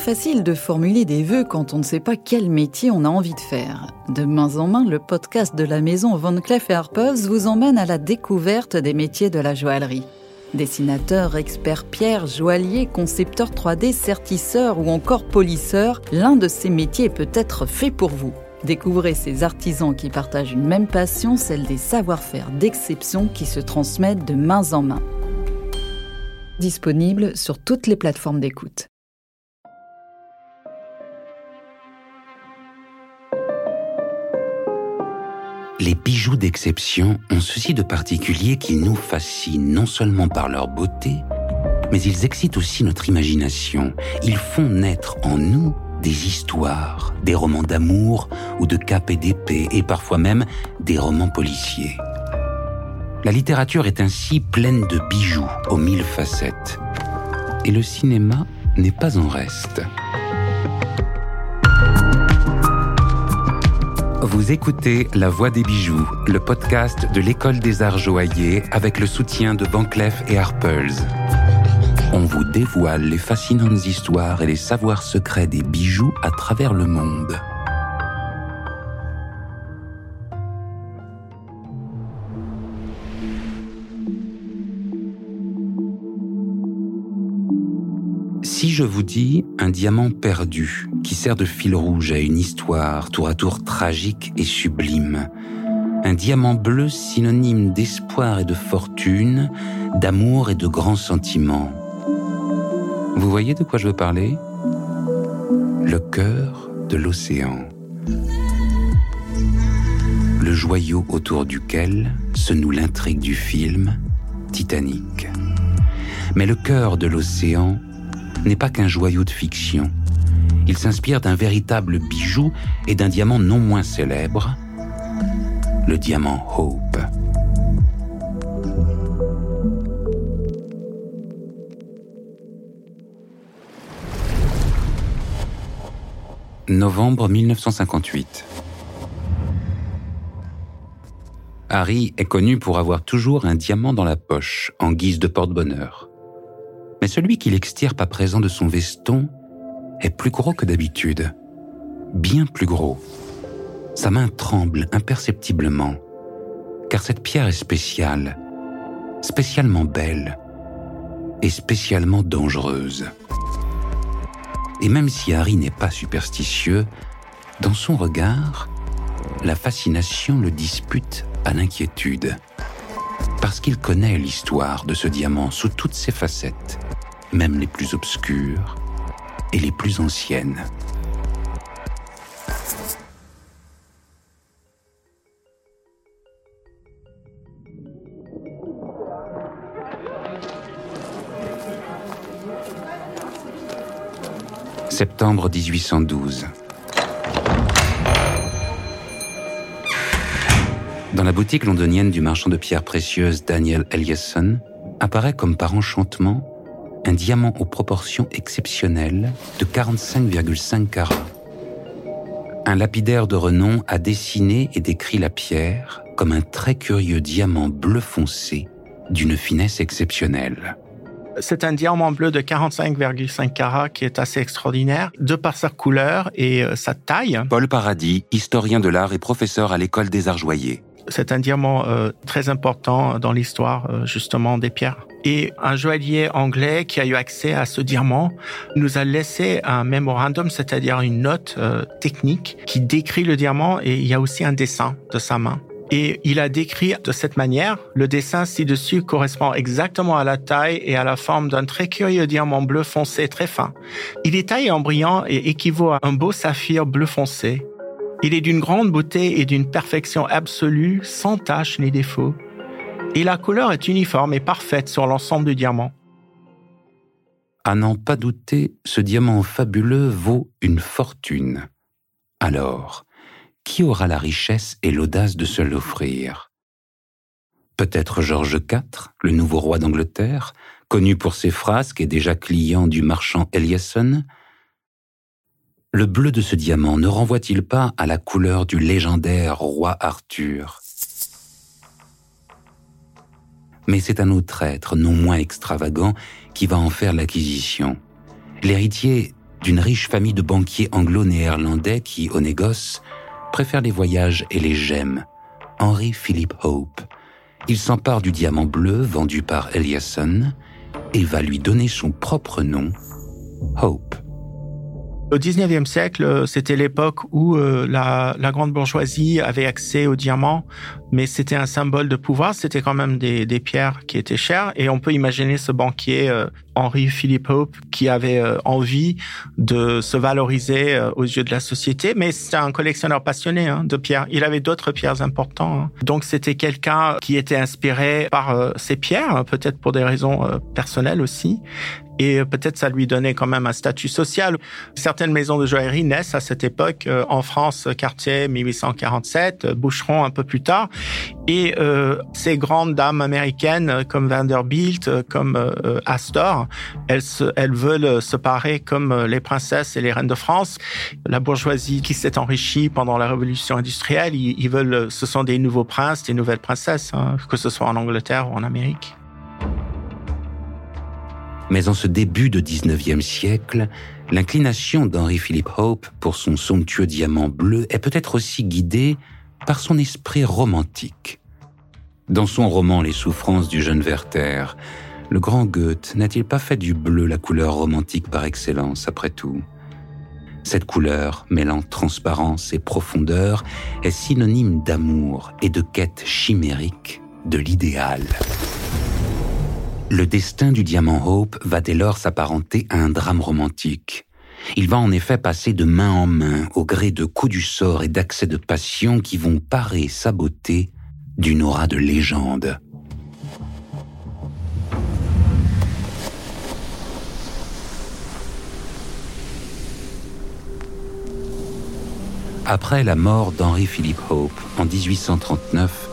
facile de formuler des vœux quand on ne sait pas quel métier on a envie de faire. De main en main, le podcast de la maison Van Cleef Arpels vous emmène à la découverte des métiers de la joaillerie. Dessinateur, expert pierre, joaillier, concepteur 3D, sertisseur ou encore polisseur, l'un de ces métiers peut-être fait pour vous. Découvrez ces artisans qui partagent une même passion, celle des savoir-faire d'exception qui se transmettent de main en main. Disponible sur toutes les plateformes d'écoute. Les bijoux d'exception ont ceci de particulier qu'ils nous fascinent non seulement par leur beauté, mais ils excitent aussi notre imagination. Ils font naître en nous des histoires, des romans d'amour ou de cap et d'épée, et parfois même des romans policiers. La littérature est ainsi pleine de bijoux aux mille facettes. Et le cinéma n'est pas en reste. Vous écoutez La Voix des bijoux, le podcast de l'École des Arts Joailliers avec le soutien de Van et Arpels. On vous dévoile les fascinantes histoires et les savoirs secrets des bijoux à travers le monde. Je vous dis un diamant perdu qui sert de fil rouge à une histoire tour à tour tragique et sublime, un diamant bleu synonyme d'espoir et de fortune, d'amour et de grands sentiments. Vous voyez de quoi je veux parler? Le cœur de l'océan. Le joyau autour duquel se noue l'intrigue du film Titanic. Mais le cœur de l'océan n'est pas qu'un joyau de fiction. Il s'inspire d'un véritable bijou et d'un diamant non moins célèbre, le diamant Hope. Novembre 1958. Harry est connu pour avoir toujours un diamant dans la poche, en guise de porte-bonheur mais celui qu'il extirpe à présent de son veston est plus gros que d'habitude, bien plus gros. Sa main tremble imperceptiblement, car cette pierre est spéciale, spécialement belle et spécialement dangereuse. Et même si Harry n'est pas superstitieux, dans son regard, la fascination le dispute à l'inquiétude, parce qu'il connaît l'histoire de ce diamant sous toutes ses facettes même les plus obscures et les plus anciennes. Septembre 1812. Dans la boutique londonienne du marchand de pierres précieuses Daniel Eliasson, apparaît comme par enchantement un diamant aux proportions exceptionnelles de 45,5 carats. Un lapidaire de renom a dessiné et décrit la pierre comme un très curieux diamant bleu foncé d'une finesse exceptionnelle. C'est un diamant bleu de 45,5 carats qui est assez extraordinaire, de par sa couleur et euh, sa taille. Paul Paradis, historien de l'art et professeur à l'école des arts joyers. C'est un diamant euh, très important dans l'histoire euh, justement des pierres. Et un joaillier anglais qui a eu accès à ce diamant nous a laissé un memorandum, c'est-à-dire une note euh, technique qui décrit le diamant et il y a aussi un dessin de sa main. Et il a décrit de cette manière, le dessin ci-dessus correspond exactement à la taille et à la forme d'un très curieux diamant bleu foncé très fin. Il est taillé en brillant et équivaut à un beau saphir bleu foncé. Il est d'une grande beauté et d'une perfection absolue, sans tache ni défaut et la couleur est uniforme et parfaite sur l'ensemble du diamant. À n'en pas douter, ce diamant fabuleux vaut une fortune. Alors, qui aura la richesse et l'audace de se l'offrir? Peut-être George IV, le nouveau roi d'Angleterre, connu pour ses frasques et déjà client du marchand Eliasson? Le bleu de ce diamant ne renvoie-t-il pas à la couleur du légendaire roi Arthur? Mais c'est un autre être, non moins extravagant, qui va en faire l'acquisition. L'héritier d'une riche famille de banquiers anglo-néerlandais qui, au négoce, préfèrent les voyages et les gemmes. Henry Philip Hope. Il s'empare du diamant bleu vendu par Eliasson et va lui donner son propre nom, Hope. Au 19e siècle, euh, c'était l'époque où euh, la, la, grande bourgeoisie avait accès aux diamants, mais c'était un symbole de pouvoir. C'était quand même des, des, pierres qui étaient chères. Et on peut imaginer ce banquier euh, Henry Philip Hope qui avait envie de se valoriser aux yeux de la société. Mais c'était un collectionneur passionné hein, de pierres. Il avait d'autres pierres importantes. Hein. Donc c'était quelqu'un qui était inspiré par ces pierres, peut-être pour des raisons personnelles aussi et peut-être ça lui donnait quand même un statut social. Certaines maisons de joaillerie naissent à cette époque euh, en France, quartier 1847, euh, Boucheron un peu plus tard, et euh, ces grandes dames américaines comme Vanderbilt, comme Astor, elles, elles veulent se parer comme les princesses et les reines de France. La bourgeoisie qui s'est enrichie pendant la révolution industrielle, ils, veulent, ce sont des nouveaux princes, des nouvelles princesses, hein, que ce soit en Angleterre ou en Amérique. Mais en ce début de 19e siècle, l'inclination d'Henry Philip Hope pour son somptueux diamant bleu est peut-être aussi guidée par son esprit romantique. Dans son roman Les souffrances du jeune Werther, le grand Goethe n'a-t-il pas fait du bleu la couleur romantique par excellence, après tout? Cette couleur, mêlant transparence et profondeur, est synonyme d'amour et de quête chimérique de l'idéal. Le destin du diamant Hope va dès lors s'apparenter à un drame romantique. Il va en effet passer de main en main au gré de coups du sort et d'accès de passion qui vont parer sa beauté d'une aura de légende. Après la mort d'Henry Philip Hope en 1839,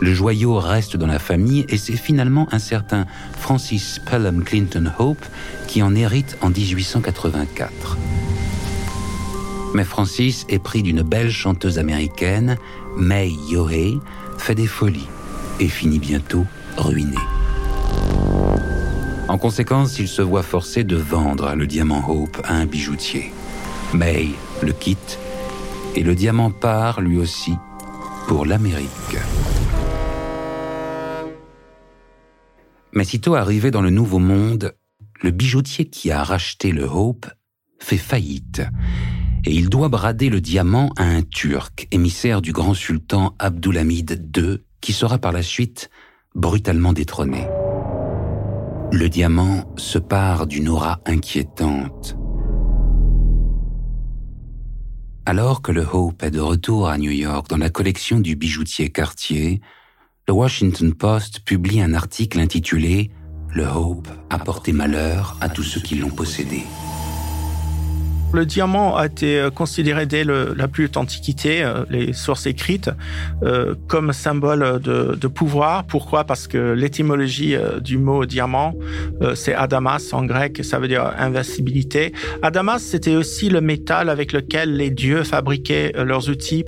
le joyau reste dans la famille et c'est finalement un certain Francis Pelham Clinton Hope qui en hérite en 1884. Mais Francis est pris d'une belle chanteuse américaine, May Yohei, fait des folies et finit bientôt ruiné. En conséquence, il se voit forcé de vendre le diamant Hope à un bijoutier. May le quitte et le diamant part lui aussi pour l'Amérique. Mais sitôt arrivé dans le Nouveau Monde, le bijoutier qui a racheté le Hope fait faillite et il doit brader le diamant à un Turc, émissaire du grand sultan Abdulhamid II, qui sera par la suite brutalement détrôné. Le diamant se part d'une aura inquiétante. Alors que le Hope est de retour à New York dans la collection du bijoutier Cartier, le Washington Post publie un article intitulé Le Hope a porté malheur à tous ceux qui l'ont possédé. Le diamant a été euh, considéré dès la plus haute antiquité, euh, les sources écrites, euh, comme symbole de, de, pouvoir. Pourquoi? Parce que l'étymologie du mot diamant, c'est adamas en grec, ça veut dire invincibilité. Adamas, c'était aussi le métal avec lequel les dieux fabriquaient leurs outils.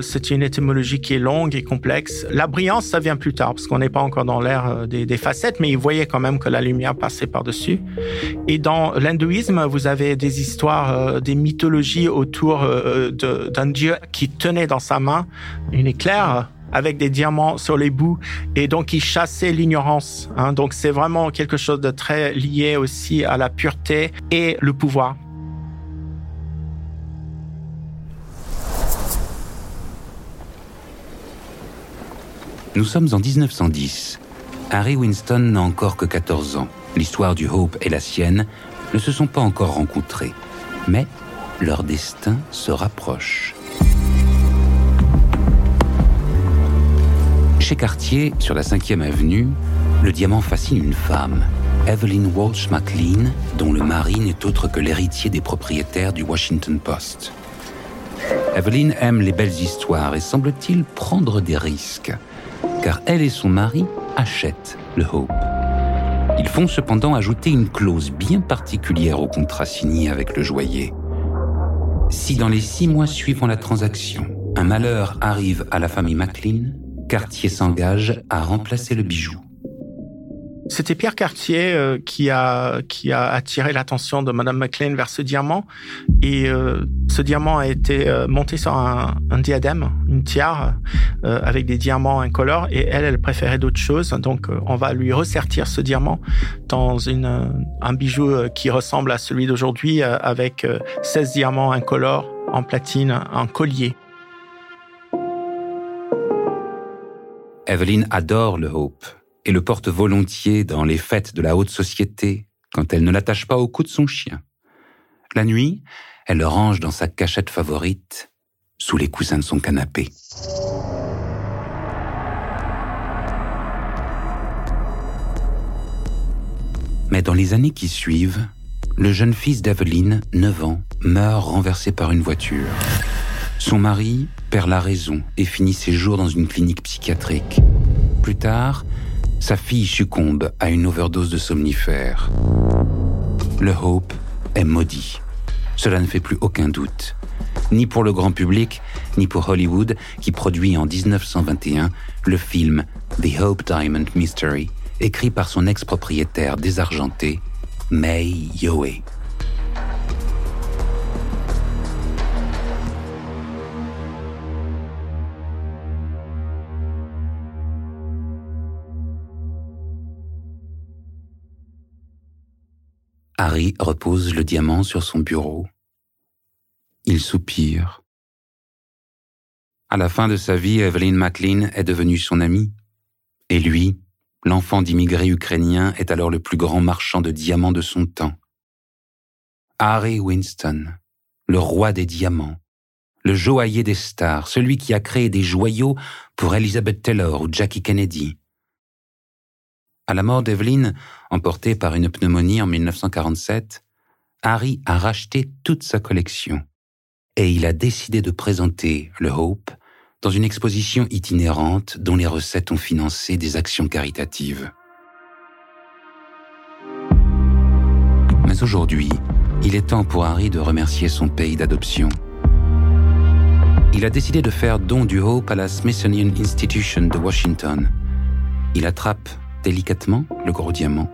c'est une étymologie qui est longue et complexe. La brillance, ça vient plus tard, parce qu'on n'est pas encore dans l'ère des, des facettes, mais ils voyaient quand même que la lumière passait par-dessus. Et dans l'hindouisme, vous avez des histoires euh, des mythologies autour euh, d'un dieu qui tenait dans sa main une éclair avec des diamants sur les bouts et donc il chassait l'ignorance. Hein. Donc c'est vraiment quelque chose de très lié aussi à la pureté et le pouvoir. Nous sommes en 1910. Harry Winston n'a encore que 14 ans. L'histoire du Hope et la sienne ne se sont pas encore rencontrés mais leur destin se rapproche. Chez Cartier, sur la 5e avenue, le diamant fascine une femme, Evelyn Walsh McLean, dont le mari n'est autre que l'héritier des propriétaires du Washington Post. Evelyn aime les belles histoires et semble-t-il prendre des risques, car elle et son mari achètent le Hope. Ils font cependant ajouter une clause bien particulière au contrat signé avec le joaillier. Si dans les six mois suivant la transaction, un malheur arrive à la famille McLean, Cartier s'engage à remplacer le bijou. C'était Pierre Cartier euh, qui a qui a attiré l'attention de Madame McLean vers ce diamant. Et euh, ce diamant a été euh, monté sur un, un, diadème, une tiare avec des diamants incolores. Et elle elle préférait d'autres choses. Donc on va lui ressertir ce diamant dans une un bijou qui ressemble à celui d'aujourd'hui avec 16 diamants incolores en platine, un collier. Evelyn adore le Hope et le porte volontiers dans les fêtes de la haute société quand elle ne l'attache pas au cou de son chien. La nuit, elle le range dans sa cachette favorite, sous les coussins de son canapé. Mais dans les années qui suivent, le jeune fils d'Evelyn, 9 ans, meurt renversé par une voiture. Son mari perd la raison et finit ses jours dans une clinique psychiatrique. Plus tard, sa fille succombe à une overdose de somnifères. Le Hope est maudit. Cela ne fait plus aucun doute. Ni pour le grand public, ni pour Hollywood, qui produit en 1921 le film The Hope Diamond Mystery, écrit par son ex-propriétaire désargenté, May Yoe. Harry repose le diamant sur son bureau. Il soupire. À la fin de sa vie, Evelyn McLean est devenue son amie. Et lui, l'enfant d'immigrés ukrainiens, est alors le plus grand marchand de diamants de son temps. Harry Winston, le roi des diamants, le joaillier des stars, celui qui a créé des joyaux pour Elizabeth Taylor ou Jackie Kennedy, à la mort d'Evelyn, emportée par une pneumonie en 1947, Harry a racheté toute sa collection et il a décidé de présenter le Hope dans une exposition itinérante dont les recettes ont financé des actions caritatives. Mais aujourd'hui, il est temps pour Harry de remercier son pays d'adoption. Il a décidé de faire don du Hope à la Smithsonian Institution de Washington. Il attrape délicatement le gros diamant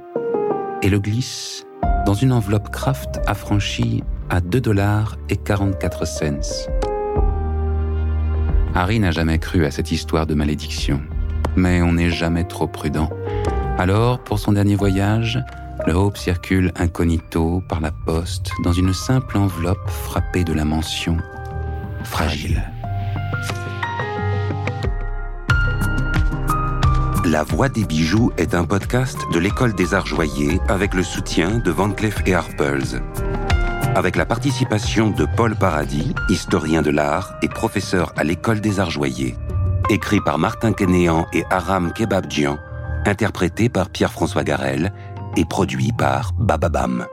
et le glisse dans une enveloppe Kraft affranchie à 2 dollars et 44 cents. Harry n'a jamais cru à cette histoire de malédiction, mais on n'est jamais trop prudent. Alors, pour son dernier voyage, le Hope circule incognito par la poste dans une simple enveloppe frappée de la mention fragile. La Voix des bijoux est un podcast de l'École des Arts Joyers avec le soutien de Van Cleef et Arpels. Avec la participation de Paul Paradis, historien de l'art et professeur à l'École des Arts Joyers. Écrit par Martin Kenéan et Aram Kebabjian, interprété par Pierre-François Garel et produit par Bababam.